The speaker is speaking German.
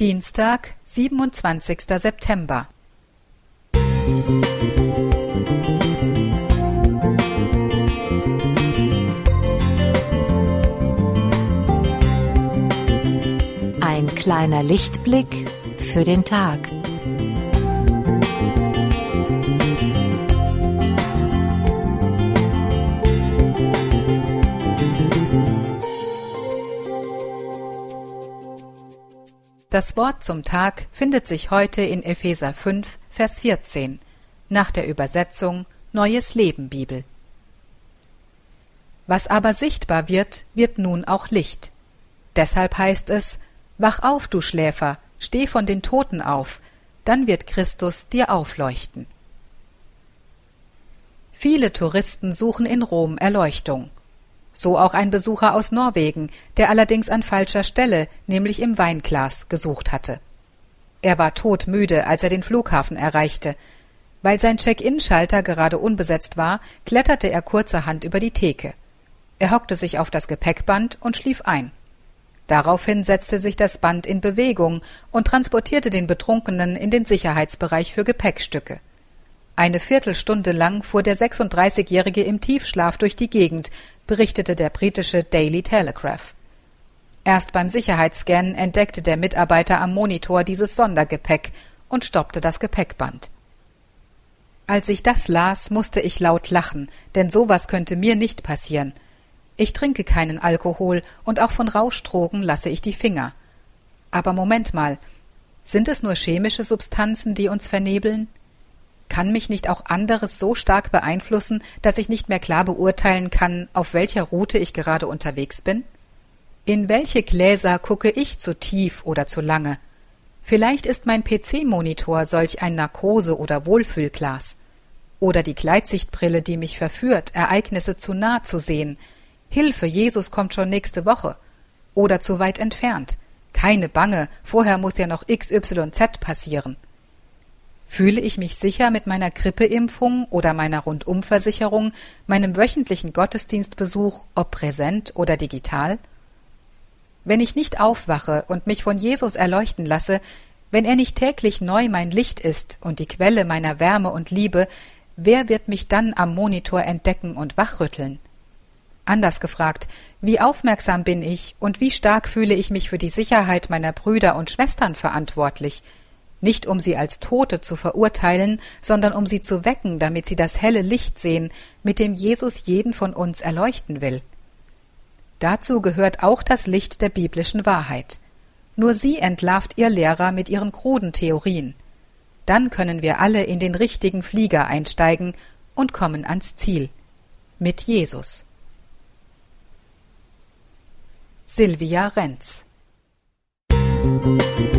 Dienstag, 27. September. Ein kleiner Lichtblick für den Tag. Das Wort zum Tag findet sich heute in Epheser 5, Vers 14, nach der Übersetzung Neues Leben Bibel. Was aber sichtbar wird, wird nun auch Licht. Deshalb heißt es, Wach auf, du Schläfer, steh von den Toten auf, dann wird Christus dir aufleuchten. Viele Touristen suchen in Rom Erleuchtung so auch ein Besucher aus Norwegen, der allerdings an falscher Stelle, nämlich im Weinglas, gesucht hatte. Er war todmüde, als er den Flughafen erreichte. Weil sein Check-in-Schalter gerade unbesetzt war, kletterte er kurzerhand über die Theke. Er hockte sich auf das Gepäckband und schlief ein. Daraufhin setzte sich das Band in Bewegung und transportierte den Betrunkenen in den Sicherheitsbereich für Gepäckstücke. Eine Viertelstunde lang fuhr der 36-Jährige im Tiefschlaf durch die Gegend, berichtete der britische Daily Telegraph. Erst beim Sicherheitsscan entdeckte der Mitarbeiter am Monitor dieses Sondergepäck und stoppte das Gepäckband. Als ich das las, musste ich laut lachen, denn sowas könnte mir nicht passieren. Ich trinke keinen Alkohol und auch von Rauschdrogen lasse ich die Finger. Aber Moment mal, sind es nur chemische Substanzen, die uns vernebeln? Kann mich nicht auch anderes so stark beeinflussen, dass ich nicht mehr klar beurteilen kann, auf welcher Route ich gerade unterwegs bin? In welche Gläser gucke ich zu tief oder zu lange? Vielleicht ist mein PC-Monitor solch ein Narkose- oder Wohlfühlglas. Oder die Gleitsichtbrille, die mich verführt, Ereignisse zu nah zu sehen. Hilfe, Jesus kommt schon nächste Woche. Oder zu weit entfernt. Keine Bange, vorher muss ja noch XYZ passieren. Fühle ich mich sicher mit meiner Grippeimpfung oder meiner Rundumversicherung, meinem wöchentlichen Gottesdienstbesuch, ob präsent oder digital? Wenn ich nicht aufwache und mich von Jesus erleuchten lasse, wenn er nicht täglich neu mein Licht ist und die Quelle meiner Wärme und Liebe, wer wird mich dann am Monitor entdecken und wachrütteln? Anders gefragt, wie aufmerksam bin ich und wie stark fühle ich mich für die Sicherheit meiner Brüder und Schwestern verantwortlich? Nicht um sie als Tote zu verurteilen, sondern um sie zu wecken, damit sie das helle Licht sehen, mit dem Jesus jeden von uns erleuchten will. Dazu gehört auch das Licht der biblischen Wahrheit. Nur sie entlarvt ihr Lehrer mit ihren kruden Theorien. Dann können wir alle in den richtigen Flieger einsteigen und kommen ans Ziel. Mit Jesus. Silvia Renz Musik